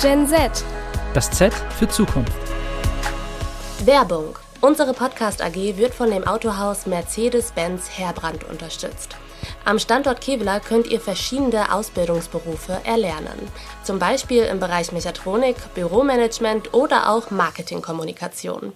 Gen Z. Das Z für Zukunft. Werbung. Unsere Podcast AG wird von dem Autohaus Mercedes-Benz Herbrand unterstützt. Am Standort Kevlar könnt ihr verschiedene Ausbildungsberufe erlernen. Zum Beispiel im Bereich Mechatronik, Büromanagement oder auch Marketingkommunikation.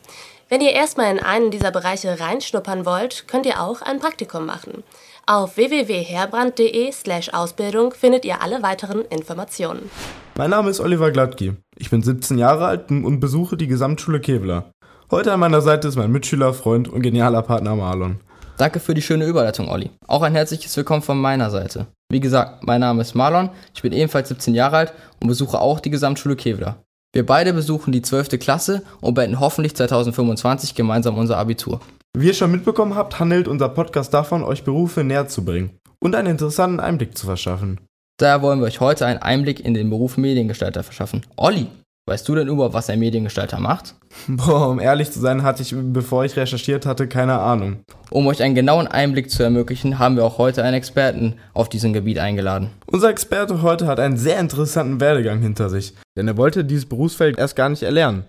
Wenn ihr erstmal in einen dieser Bereiche reinschnuppern wollt, könnt ihr auch ein Praktikum machen. Auf www.herbrand.de/ausbildung findet ihr alle weiteren Informationen. Mein Name ist Oliver Glattke. Ich bin 17 Jahre alt und besuche die Gesamtschule Kevlar. Heute an meiner Seite ist mein Mitschüler, Freund und genialer Partner Marlon. Danke für die schöne Überleitung, Olli. Auch ein herzliches Willkommen von meiner Seite. Wie gesagt, mein Name ist Marlon, ich bin ebenfalls 17 Jahre alt und besuche auch die Gesamtschule Kevlar. Wir beide besuchen die 12. Klasse und beenden hoffentlich 2025 gemeinsam unser Abitur. Wie ihr schon mitbekommen habt, handelt unser Podcast davon, euch Berufe näher zu bringen und einen interessanten Einblick zu verschaffen. Daher wollen wir euch heute einen Einblick in den Beruf Mediengestalter verschaffen. Olli, weißt du denn überhaupt, was ein Mediengestalter macht? Boah, um ehrlich zu sein, hatte ich, bevor ich recherchiert hatte, keine Ahnung. Um euch einen genauen Einblick zu ermöglichen, haben wir auch heute einen Experten auf diesem Gebiet eingeladen. Unser Experte heute hat einen sehr interessanten Werdegang hinter sich, denn er wollte dieses Berufsfeld erst gar nicht erlernen.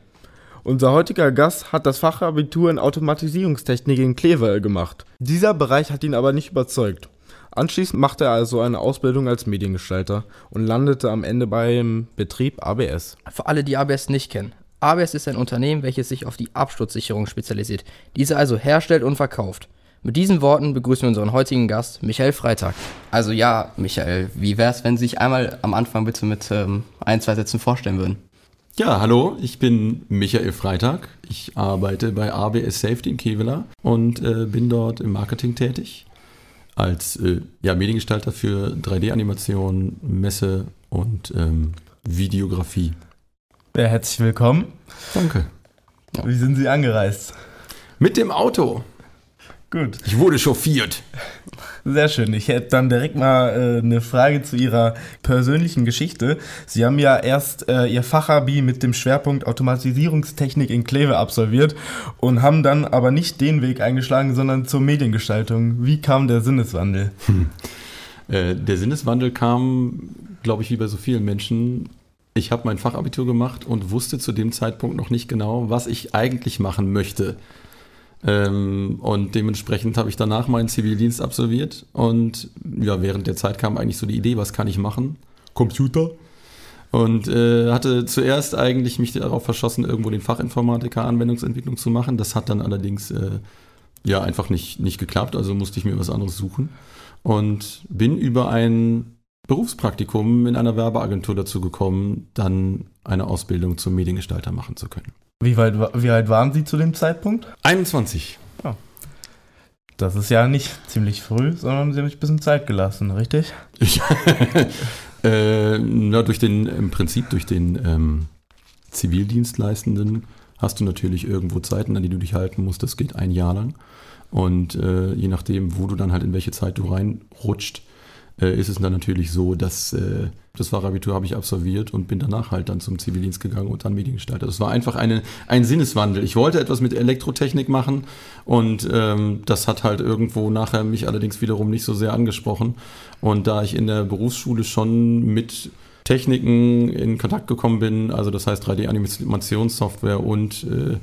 Unser heutiger Gast hat das Fachabitur in Automatisierungstechnik in Kleve gemacht. Dieser Bereich hat ihn aber nicht überzeugt. Anschließend machte er also eine Ausbildung als Mediengestalter und landete am Ende beim Betrieb ABS. Für alle, die ABS nicht kennen. ABS ist ein Unternehmen, welches sich auf die Absturzsicherung spezialisiert, diese also herstellt und verkauft. Mit diesen Worten begrüßen wir unseren heutigen Gast, Michael Freitag. Also ja, Michael, wie wär's, wenn Sie sich einmal am Anfang bitte mit ähm, ein, zwei Sätzen vorstellen würden? Ja, hallo, ich bin Michael Freitag. Ich arbeite bei ABS Safety in Kevela und äh, bin dort im Marketing tätig. Als äh, ja, Mediengestalter für 3D-Animation, Messe und ähm, Videografie. Ja, herzlich willkommen. Danke. Wie sind Sie angereist? Mit dem Auto. Gut. Ich wurde chauffiert. Sehr schön. Ich hätte dann direkt mal äh, eine Frage zu Ihrer persönlichen Geschichte. Sie haben ja erst äh, Ihr Fachabi mit dem Schwerpunkt Automatisierungstechnik in Kleve absolviert und haben dann aber nicht den Weg eingeschlagen, sondern zur Mediengestaltung. Wie kam der Sinneswandel? Hm. Äh, der Sinneswandel kam, glaube ich, wie bei so vielen Menschen. Ich habe mein Fachabitur gemacht und wusste zu dem Zeitpunkt noch nicht genau, was ich eigentlich machen möchte. Ähm, und dementsprechend habe ich danach meinen Zivildienst absolviert. Und ja, während der Zeit kam eigentlich so die Idee, was kann ich machen? Computer. Und äh, hatte zuerst eigentlich mich darauf verschossen, irgendwo den Fachinformatiker Anwendungsentwicklung zu machen. Das hat dann allerdings äh, ja einfach nicht, nicht geklappt, also musste ich mir was anderes suchen. Und bin über ein Berufspraktikum in einer Werbeagentur dazu gekommen, dann eine Ausbildung zum Mediengestalter machen zu können. Wie, weit, wie alt waren Sie zu dem Zeitpunkt? 21. Ja. Das ist ja nicht ziemlich früh, sondern Sie haben sich ein bisschen Zeit gelassen, richtig? Ich, äh, na, durch den, im Prinzip durch den ähm, Zivildienstleistenden hast du natürlich irgendwo Zeiten, an die du dich halten musst. Das geht ein Jahr lang. Und äh, je nachdem, wo du dann halt in welche Zeit du reinrutscht, äh, ist es dann natürlich so, dass äh, das Fachabitur habe ich absolviert und bin danach halt dann zum Zivildienst gegangen und dann Mediengestalter. Das war einfach eine, ein Sinneswandel. Ich wollte etwas mit Elektrotechnik machen und ähm, das hat halt irgendwo nachher mich allerdings wiederum nicht so sehr angesprochen. Und da ich in der Berufsschule schon mit Techniken in Kontakt gekommen bin, also das heißt 3D-Animationssoftware und äh,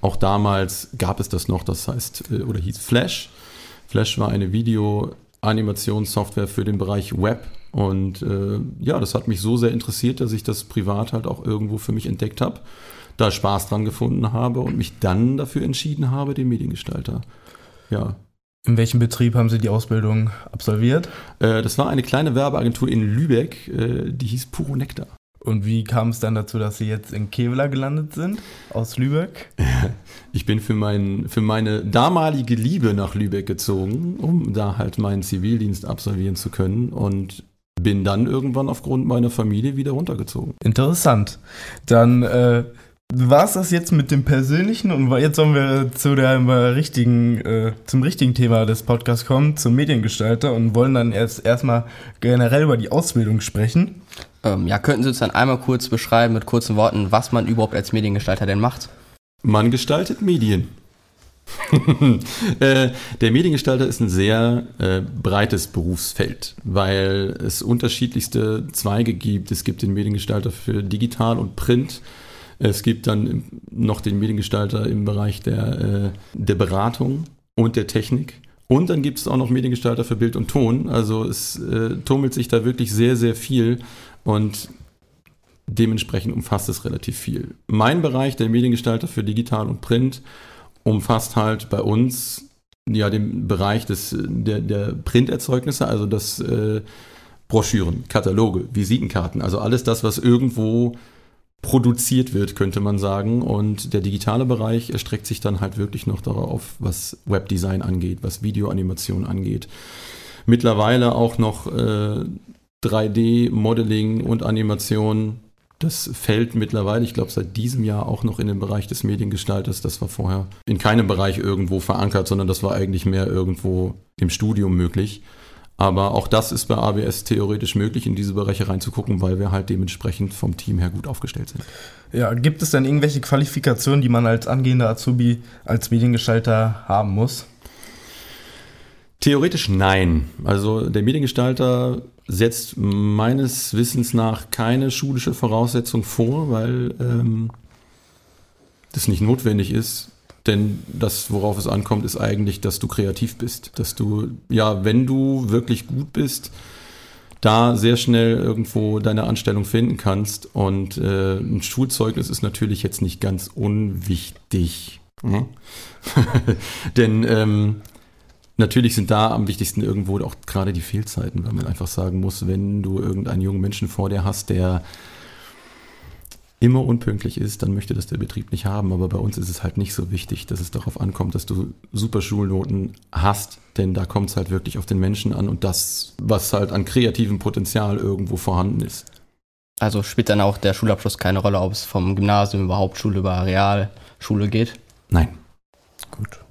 auch damals gab es das noch, das heißt, äh, oder hieß Flash. Flash war eine Video- Animationssoftware für den Bereich Web. Und äh, ja, das hat mich so sehr interessiert, dass ich das privat halt auch irgendwo für mich entdeckt habe, da Spaß dran gefunden habe und mich dann dafür entschieden habe, den Mediengestalter. Ja. In welchem Betrieb haben Sie die Ausbildung absolviert? Äh, das war eine kleine Werbeagentur in Lübeck, äh, die hieß Puro Nektar. Und wie kam es dann dazu, dass Sie jetzt in Kevlar gelandet sind, aus Lübeck? Ich bin für, mein, für meine damalige Liebe nach Lübeck gezogen, um da halt meinen Zivildienst absolvieren zu können und bin dann irgendwann aufgrund meiner Familie wieder runtergezogen. Interessant. Dann äh, war es das jetzt mit dem Persönlichen und jetzt sollen wir zu der richtigen, äh, zum richtigen Thema des Podcasts kommen, zum Mediengestalter und wollen dann erst erstmal generell über die Ausbildung sprechen. Ähm, ja, könnten Sie uns dann einmal kurz beschreiben mit kurzen Worten, was man überhaupt als Mediengestalter denn macht? Man gestaltet Medien. äh, der Mediengestalter ist ein sehr äh, breites Berufsfeld, weil es unterschiedlichste Zweige gibt. Es gibt den Mediengestalter für Digital und Print. Es gibt dann noch den Mediengestalter im Bereich der, äh, der Beratung und der Technik. Und dann gibt es auch noch Mediengestalter für Bild und Ton. Also es äh, tummelt sich da wirklich sehr, sehr viel und dementsprechend umfasst es relativ viel. Mein Bereich, der Mediengestalter für Digital und Print, umfasst halt bei uns ja den Bereich des, der, der Printerzeugnisse, also das äh, Broschüren, Kataloge, Visitenkarten, also alles das, was irgendwo produziert wird, könnte man sagen. Und der digitale Bereich erstreckt sich dann halt wirklich noch darauf, was Webdesign angeht, was Videoanimation angeht. Mittlerweile auch noch äh, 3D-Modeling und Animation. Das fällt mittlerweile, ich glaube, seit diesem Jahr auch noch in den Bereich des Mediengestalters. Das war vorher in keinem Bereich irgendwo verankert, sondern das war eigentlich mehr irgendwo im Studium möglich. Aber auch das ist bei ABS theoretisch möglich, in diese Bereiche reinzugucken, weil wir halt dementsprechend vom Team her gut aufgestellt sind. Ja, gibt es denn irgendwelche Qualifikationen, die man als angehender Azubi als Mediengestalter haben muss? Theoretisch nein. Also der Mediengestalter setzt meines Wissens nach keine schulische Voraussetzung vor, weil ähm, das nicht notwendig ist. Denn das, worauf es ankommt, ist eigentlich, dass du kreativ bist. Dass du, ja, wenn du wirklich gut bist, da sehr schnell irgendwo deine Anstellung finden kannst. Und äh, ein Schulzeugnis ist natürlich jetzt nicht ganz unwichtig. Mhm. Denn ähm, natürlich sind da am wichtigsten irgendwo auch gerade die Fehlzeiten, weil man einfach sagen muss, wenn du irgendeinen jungen Menschen vor dir hast, der immer unpünktlich ist, dann möchte das der Betrieb nicht haben. Aber bei uns ist es halt nicht so wichtig, dass es darauf ankommt, dass du super Schulnoten hast, denn da kommt es halt wirklich auf den Menschen an und das, was halt an kreativem Potenzial irgendwo vorhanden ist. Also spielt dann auch der Schulabschluss keine Rolle, ob es vom Gymnasium über Hauptschule über Realschule geht? Nein. Gut.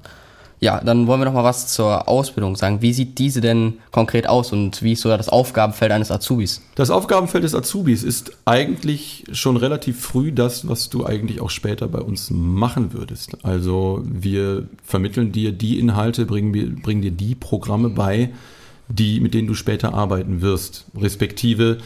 Ja, dann wollen wir noch mal was zur Ausbildung sagen. Wie sieht diese denn konkret aus und wie ist so das Aufgabenfeld eines Azubis? Das Aufgabenfeld des Azubis ist eigentlich schon relativ früh das, was du eigentlich auch später bei uns machen würdest. Also wir vermitteln dir die Inhalte, bringen, bringen dir die Programme bei, die, mit denen du später arbeiten wirst. Respektive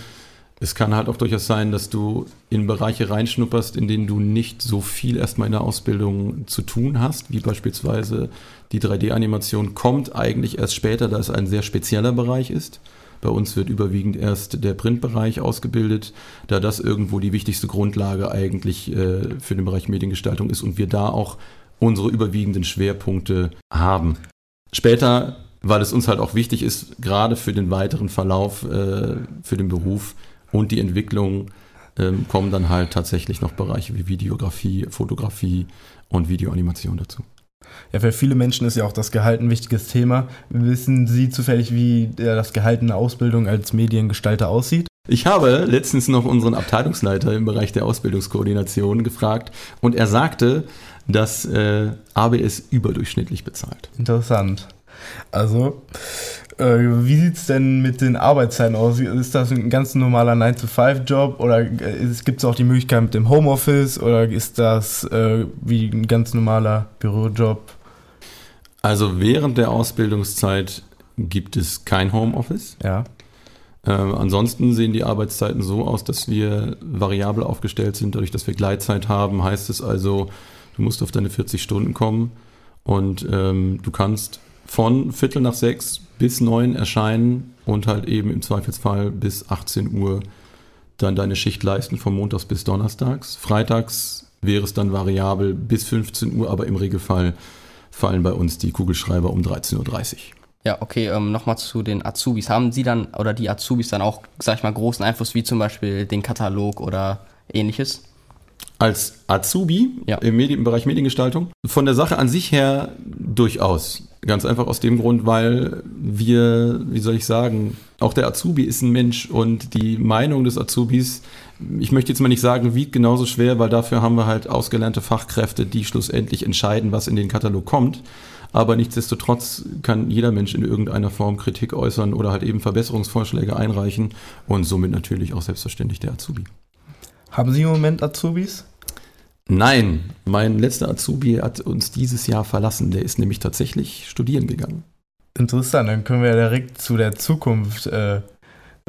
es kann halt auch durchaus sein, dass du in Bereiche reinschnupperst, in denen du nicht so viel erstmal in der Ausbildung zu tun hast, wie beispielsweise die 3D-Animation kommt eigentlich erst später, da es ein sehr spezieller Bereich ist. Bei uns wird überwiegend erst der Printbereich ausgebildet, da das irgendwo die wichtigste Grundlage eigentlich äh, für den Bereich Mediengestaltung ist und wir da auch unsere überwiegenden Schwerpunkte haben. Später, weil es uns halt auch wichtig ist, gerade für den weiteren Verlauf, äh, für den Beruf, und die Entwicklung ähm, kommen dann halt tatsächlich noch Bereiche wie Videografie, Fotografie und Videoanimation dazu. Ja, für viele Menschen ist ja auch das Gehalt ein wichtiges Thema. Wissen Sie zufällig, wie das Gehalt in der Ausbildung als Mediengestalter aussieht? Ich habe letztens noch unseren Abteilungsleiter im Bereich der Ausbildungskoordination gefragt und er sagte, dass äh, ABS überdurchschnittlich bezahlt. Interessant. Also, äh, wie sieht es denn mit den Arbeitszeiten aus? Ist das ein ganz normaler 9-to-5-Job oder gibt es auch die Möglichkeit mit dem Homeoffice oder ist das äh, wie ein ganz normaler Bürojob? Also während der Ausbildungszeit gibt es kein Homeoffice. Ja. Äh, ansonsten sehen die Arbeitszeiten so aus, dass wir variabel aufgestellt sind. Dadurch, dass wir Gleitzeit haben, heißt es also, du musst auf deine 40 Stunden kommen und ähm, du kannst von Viertel nach sechs bis neun erscheinen und halt eben im Zweifelsfall bis 18 Uhr dann deine Schicht leisten von Montags bis Donnerstags. Freitags wäre es dann variabel bis 15 Uhr, aber im Regelfall fallen bei uns die Kugelschreiber um 13.30 Uhr. Ja, okay, ähm, nochmal zu den Azubis. Haben Sie dann oder die Azubis dann auch, sag ich mal, großen Einfluss wie zum Beispiel den Katalog oder ähnliches? Als Azubi ja. im, Medien, im Bereich Mediengestaltung? Von der Sache an sich her durchaus. Ganz einfach aus dem Grund, weil wir, wie soll ich sagen, auch der Azubi ist ein Mensch und die Meinung des Azubis, ich möchte jetzt mal nicht sagen, wiegt genauso schwer, weil dafür haben wir halt ausgelernte Fachkräfte, die schlussendlich entscheiden, was in den Katalog kommt. Aber nichtsdestotrotz kann jeder Mensch in irgendeiner Form Kritik äußern oder halt eben Verbesserungsvorschläge einreichen und somit natürlich auch selbstverständlich der Azubi. Haben Sie im Moment Azubis? Nein, mein letzter Azubi hat uns dieses Jahr verlassen. Der ist nämlich tatsächlich studieren gegangen. Interessant, dann können wir direkt zu der Zukunft äh,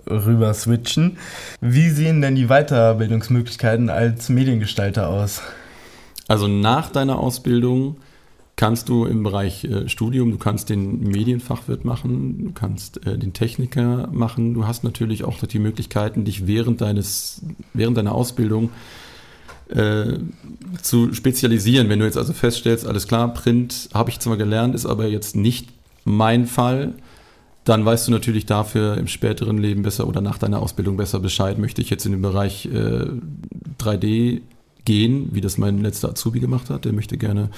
rüber switchen. Wie sehen denn die Weiterbildungsmöglichkeiten als Mediengestalter aus? Also nach deiner Ausbildung kannst du im Bereich äh, Studium, du kannst den Medienfachwirt machen, du kannst äh, den Techniker machen. Du hast natürlich auch die Möglichkeiten, dich während deines, während deiner Ausbildung äh, zu spezialisieren. Wenn du jetzt also feststellst, alles klar, Print habe ich zwar gelernt, ist aber jetzt nicht mein Fall, dann weißt du natürlich dafür im späteren Leben besser oder nach deiner Ausbildung besser Bescheid. Möchte ich jetzt in den Bereich äh, 3D gehen, wie das mein letzter Azubi gemacht hat. Der möchte gerne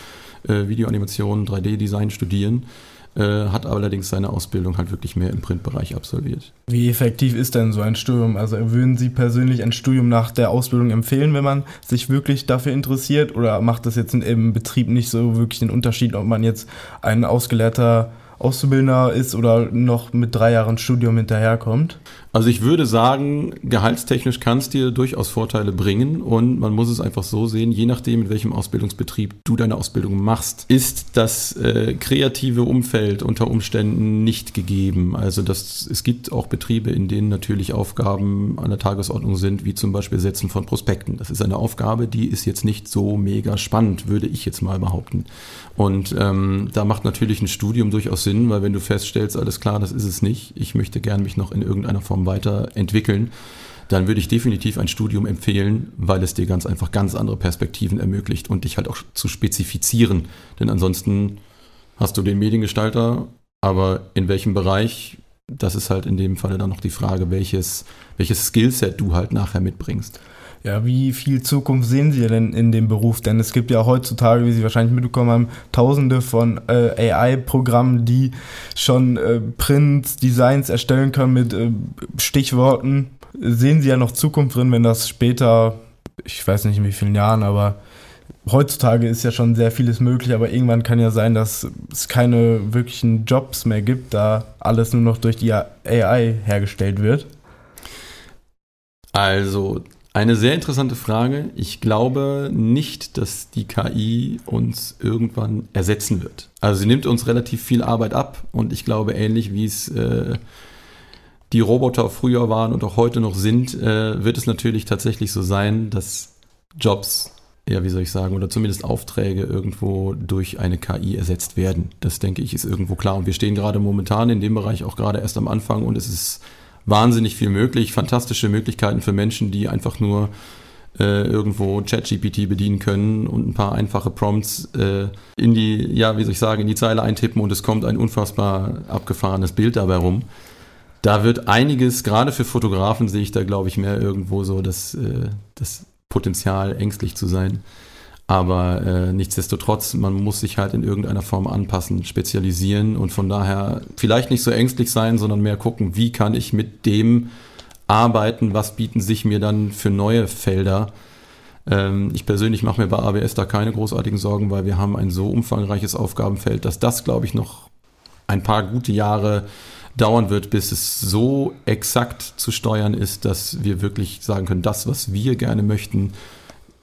äh, Videoanimation, 3D-Design studieren äh, hat allerdings seine Ausbildung halt wirklich mehr im Printbereich absolviert. Wie effektiv ist denn so ein Studium? Also würden Sie persönlich ein Studium nach der Ausbildung empfehlen, wenn man sich wirklich dafür interessiert? Oder macht das jetzt im Betrieb nicht so wirklich den Unterschied, ob man jetzt ein ausgelehrter Auszubildender ist oder noch mit drei Jahren Studium hinterherkommt? Also ich würde sagen, gehaltstechnisch kann es dir durchaus Vorteile bringen und man muss es einfach so sehen, je nachdem, in welchem Ausbildungsbetrieb du deine Ausbildung machst, ist das äh, kreative Umfeld unter Umständen nicht gegeben. Also das, es gibt auch Betriebe, in denen natürlich Aufgaben an der Tagesordnung sind, wie zum Beispiel Setzen von Prospekten. Das ist eine Aufgabe, die ist jetzt nicht so mega spannend, würde ich jetzt mal behaupten. Und ähm, da macht natürlich ein Studium durchaus Sinn, weil wenn du feststellst, alles klar, das ist es nicht, ich möchte gern mich noch in irgendeiner Form Form weiterentwickeln, dann würde ich definitiv ein Studium empfehlen, weil es dir ganz einfach ganz andere Perspektiven ermöglicht und dich halt auch zu spezifizieren. Denn ansonsten hast du den Mediengestalter, aber in welchem Bereich, das ist halt in dem Falle dann noch die Frage, welches, welches Skillset du halt nachher mitbringst. Ja, wie viel Zukunft sehen Sie denn in dem Beruf? Denn es gibt ja heutzutage, wie Sie wahrscheinlich mitbekommen haben, tausende von äh, AI-Programmen, die schon äh, Prints, Designs erstellen können mit äh, Stichworten. Sehen Sie ja noch Zukunft drin, wenn das später, ich weiß nicht in wie vielen Jahren, aber heutzutage ist ja schon sehr vieles möglich, aber irgendwann kann ja sein, dass es keine wirklichen Jobs mehr gibt, da alles nur noch durch die AI hergestellt wird. Also eine sehr interessante Frage. Ich glaube nicht, dass die KI uns irgendwann ersetzen wird. Also sie nimmt uns relativ viel Arbeit ab und ich glaube ähnlich wie es äh, die Roboter früher waren und auch heute noch sind, äh, wird es natürlich tatsächlich so sein, dass Jobs, ja wie soll ich sagen, oder zumindest Aufträge irgendwo durch eine KI ersetzt werden. Das denke ich ist irgendwo klar und wir stehen gerade momentan in dem Bereich auch gerade erst am Anfang und es ist wahnsinnig viel möglich, fantastische Möglichkeiten für Menschen, die einfach nur äh, irgendwo ChatGPT bedienen können und ein paar einfache Prompts äh, in die, ja, wie soll ich sagen, in die Zeile eintippen und es kommt ein unfassbar abgefahrenes Bild dabei rum. Da wird einiges, gerade für Fotografen sehe ich da, glaube ich, mehr irgendwo so das, äh, das Potenzial, ängstlich zu sein. Aber äh, nichtsdestotrotz, man muss sich halt in irgendeiner Form anpassen, spezialisieren und von daher vielleicht nicht so ängstlich sein, sondern mehr gucken, wie kann ich mit dem arbeiten, was bieten sich mir dann für neue Felder. Ähm, ich persönlich mache mir bei ABS da keine großartigen Sorgen, weil wir haben ein so umfangreiches Aufgabenfeld, dass das, glaube ich, noch ein paar gute Jahre dauern wird, bis es so exakt zu steuern ist, dass wir wirklich sagen können, das, was wir gerne möchten,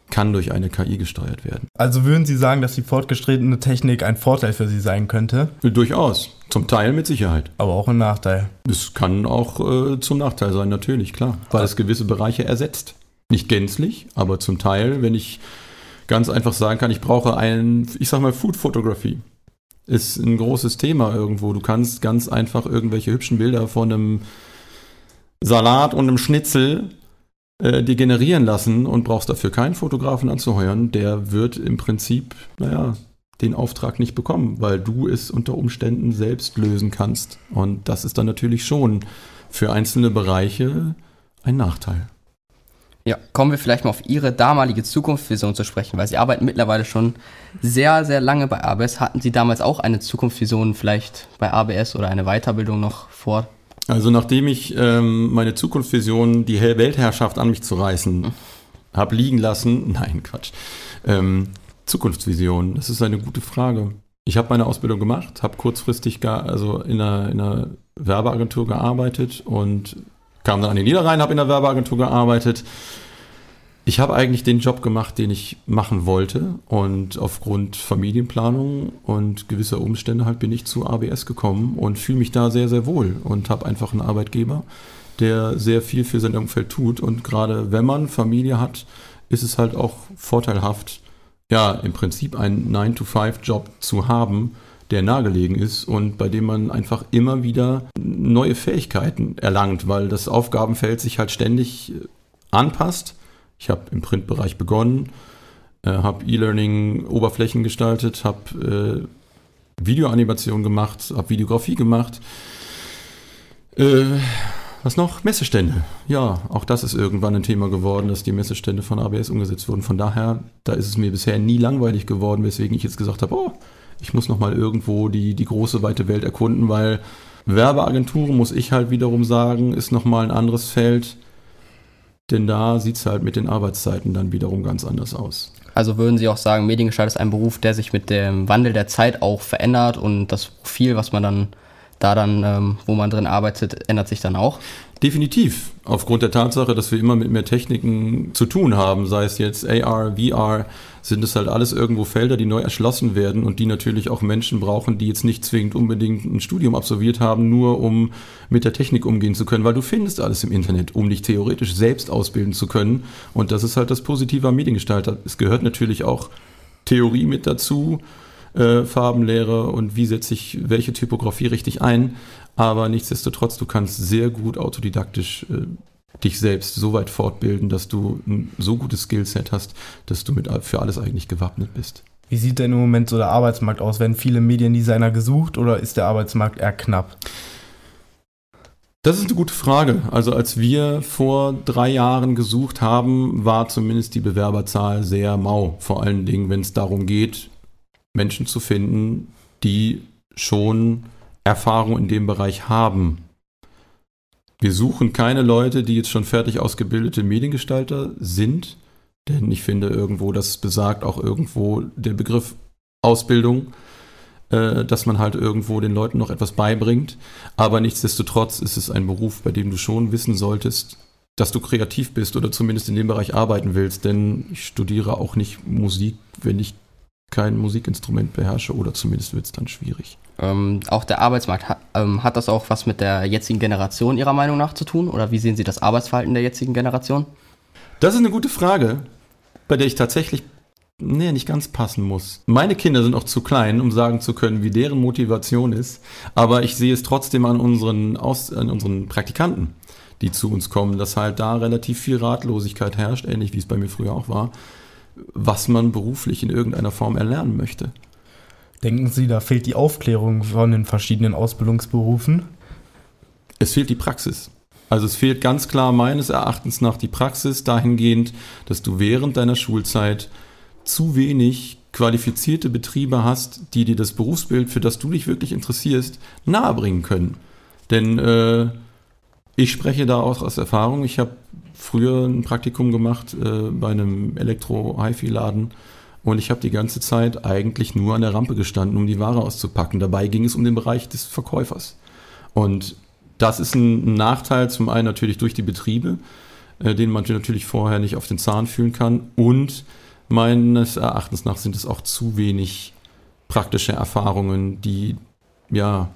kann durch eine KI gesteuert werden. Also würden Sie sagen, dass die fortgeschrittene Technik ein Vorteil für Sie sein könnte? Durchaus. Zum Teil mit Sicherheit. Aber auch ein Nachteil. Es kann auch äh, zum Nachteil sein, natürlich, klar. Weil es gewisse Bereiche ersetzt. Nicht gänzlich, aber zum Teil, wenn ich ganz einfach sagen kann, ich brauche ein, ich sag mal, Food Photography. Ist ein großes Thema irgendwo. Du kannst ganz einfach irgendwelche hübschen Bilder von einem Salat und einem Schnitzel äh, dir generieren lassen und brauchst dafür keinen Fotografen anzuheuern, der wird im Prinzip, naja, den Auftrag nicht bekommen, weil du es unter Umständen selbst lösen kannst. Und das ist dann natürlich schon für einzelne Bereiche ein Nachteil. Ja, kommen wir vielleicht mal auf Ihre damalige Zukunftsvision zu sprechen, weil Sie arbeiten mittlerweile schon sehr, sehr lange bei ABS. Hatten Sie damals auch eine Zukunftsvision vielleicht bei ABS oder eine Weiterbildung noch vor? Also nachdem ich ähm, meine Zukunftsvision, die Weltherrschaft an mich zu reißen, habe liegen lassen, nein, Quatsch. Ähm, Zukunftsvision, das ist eine gute Frage. Ich habe meine Ausbildung gemacht, habe kurzfristig gar, also in einer, in einer Werbeagentur gearbeitet und kam dann an den Niederrhein, habe in der Werbeagentur gearbeitet. Ich habe eigentlich den Job gemacht, den ich machen wollte und aufgrund Familienplanung und gewisser Umstände halt bin ich zu ABS gekommen und fühle mich da sehr, sehr wohl und habe einfach einen Arbeitgeber, der sehr viel für sein Umfeld tut und gerade wenn man Familie hat, ist es halt auch vorteilhaft, ja, im Prinzip einen 9-to-5-Job zu haben, der nahegelegen ist und bei dem man einfach immer wieder neue Fähigkeiten erlangt, weil das Aufgabenfeld sich halt ständig anpasst. Ich habe im Printbereich begonnen, äh, habe E-Learning Oberflächen gestaltet, habe äh, Videoanimation gemacht, habe Videografie gemacht. Äh, was noch? Messestände. Ja, auch das ist irgendwann ein Thema geworden, dass die Messestände von ABS umgesetzt wurden. Von daher, da ist es mir bisher nie langweilig geworden, weswegen ich jetzt gesagt habe, oh, ich muss nochmal irgendwo die, die große, weite Welt erkunden, weil Werbeagenturen, muss ich halt wiederum sagen, ist nochmal ein anderes Feld. Denn da sieht es halt mit den Arbeitszeiten dann wiederum ganz anders aus. Also würden Sie auch sagen, Mediengestalt ist ein Beruf, der sich mit dem Wandel der Zeit auch verändert und das Profil, was man dann da dann, ähm, wo man drin arbeitet, ändert sich dann auch? Definitiv. Aufgrund der Tatsache, dass wir immer mit mehr Techniken zu tun haben, sei es jetzt AR, VR, sind es halt alles irgendwo Felder, die neu erschlossen werden und die natürlich auch Menschen brauchen, die jetzt nicht zwingend unbedingt ein Studium absolviert haben, nur um mit der Technik umgehen zu können, weil du findest alles im Internet, um dich theoretisch selbst ausbilden zu können. Und das ist halt das Positive am Mediengestalter. Es gehört natürlich auch Theorie mit dazu, äh, Farbenlehre und wie setze ich welche Typografie richtig ein. Aber nichtsdestotrotz, du kannst sehr gut autodidaktisch äh, dich selbst so weit fortbilden, dass du ein so gutes Skillset hast, dass du mit, für alles eigentlich gewappnet bist. Wie sieht denn im Moment so der Arbeitsmarkt aus? Werden viele Mediendesigner gesucht oder ist der Arbeitsmarkt eher knapp? Das ist eine gute Frage. Also als wir vor drei Jahren gesucht haben, war zumindest die Bewerberzahl sehr mau. Vor allen Dingen, wenn es darum geht, Menschen zu finden, die schon Erfahrung in dem Bereich haben. Wir suchen keine Leute, die jetzt schon fertig ausgebildete Mediengestalter sind, denn ich finde irgendwo, das besagt auch irgendwo der Begriff Ausbildung, äh, dass man halt irgendwo den Leuten noch etwas beibringt. Aber nichtsdestotrotz ist es ein Beruf, bei dem du schon wissen solltest, dass du kreativ bist oder zumindest in dem Bereich arbeiten willst, denn ich studiere auch nicht Musik, wenn ich kein Musikinstrument beherrsche oder zumindest wird es dann schwierig. Ähm, auch der Arbeitsmarkt, hat, ähm, hat das auch was mit der jetzigen Generation Ihrer Meinung nach zu tun? Oder wie sehen Sie das Arbeitsverhalten der jetzigen Generation? Das ist eine gute Frage, bei der ich tatsächlich nee, nicht ganz passen muss. Meine Kinder sind auch zu klein, um sagen zu können, wie deren Motivation ist. Aber ich sehe es trotzdem an unseren, Aus, an unseren Praktikanten, die zu uns kommen, dass halt da relativ viel Ratlosigkeit herrscht, ähnlich wie es bei mir früher auch war was man beruflich in irgendeiner Form erlernen möchte. Denken Sie, da fehlt die Aufklärung von den verschiedenen Ausbildungsberufen? Es fehlt die Praxis. Also es fehlt ganz klar meines Erachtens nach die Praxis dahingehend, dass du während deiner Schulzeit zu wenig qualifizierte Betriebe hast, die dir das Berufsbild, für das du dich wirklich interessierst, nahebringen können. Denn äh, ich spreche da auch aus Erfahrung. Ich habe früher ein Praktikum gemacht äh, bei einem Elektro-HiFi-Laden und ich habe die ganze Zeit eigentlich nur an der Rampe gestanden, um die Ware auszupacken. Dabei ging es um den Bereich des Verkäufers. Und das ist ein Nachteil, zum einen natürlich durch die Betriebe, äh, den man natürlich vorher nicht auf den Zahn fühlen kann. Und meines Erachtens nach sind es auch zu wenig praktische Erfahrungen, die ja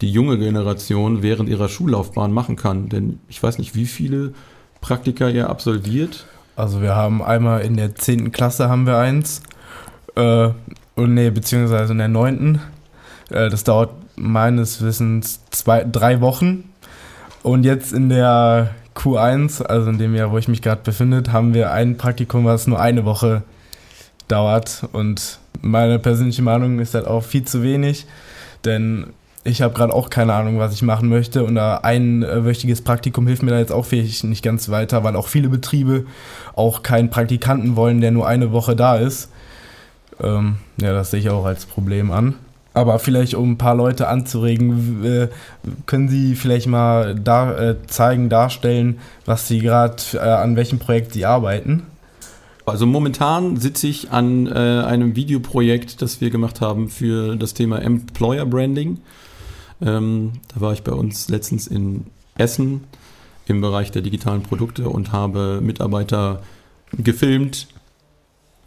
die junge Generation während ihrer Schullaufbahn machen kann. Denn ich weiß nicht, wie viele Praktika ihr absolviert? Also wir haben einmal in der 10. Klasse haben wir eins. Äh, und nee, beziehungsweise in der 9. Äh, das dauert meines Wissens zwei, drei Wochen. Und jetzt in der Q1, also in dem Jahr, wo ich mich gerade befinde, haben wir ein Praktikum, was nur eine Woche dauert. Und meine persönliche Meinung ist halt auch viel zu wenig, denn ich habe gerade auch keine Ahnung, was ich machen möchte. Und ein wöchiges Praktikum hilft mir da jetzt auch vielleicht nicht ganz weiter, weil auch viele Betriebe auch keinen Praktikanten wollen, der nur eine Woche da ist. Ähm, ja, das sehe ich auch als Problem an. Aber vielleicht, um ein paar Leute anzuregen, äh, können Sie vielleicht mal da, äh, zeigen, darstellen, was Sie gerade, äh, an welchem Projekt Sie arbeiten? Also momentan sitze ich an äh, einem Videoprojekt, das wir gemacht haben für das Thema Employer Branding. Ähm, da war ich bei uns letztens in Essen im Bereich der digitalen Produkte und habe Mitarbeiter gefilmt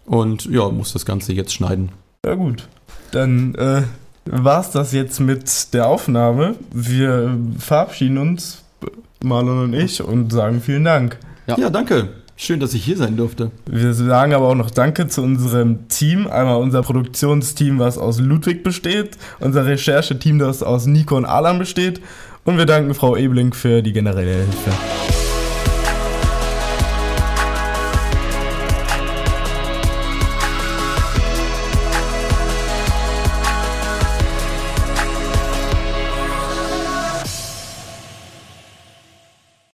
und ja, muss das Ganze jetzt schneiden. Ja gut, dann äh, war's das jetzt mit der Aufnahme. Wir verabschieden uns, Marlon und ich, und sagen vielen Dank. Ja. ja, danke. Schön, dass ich hier sein durfte. Wir sagen aber auch noch Danke zu unserem Team. Einmal unser Produktionsteam, was aus Ludwig besteht, unser Rechercheteam, das aus Nico und Alan besteht. Und wir danken Frau Ebling für die generelle Hilfe.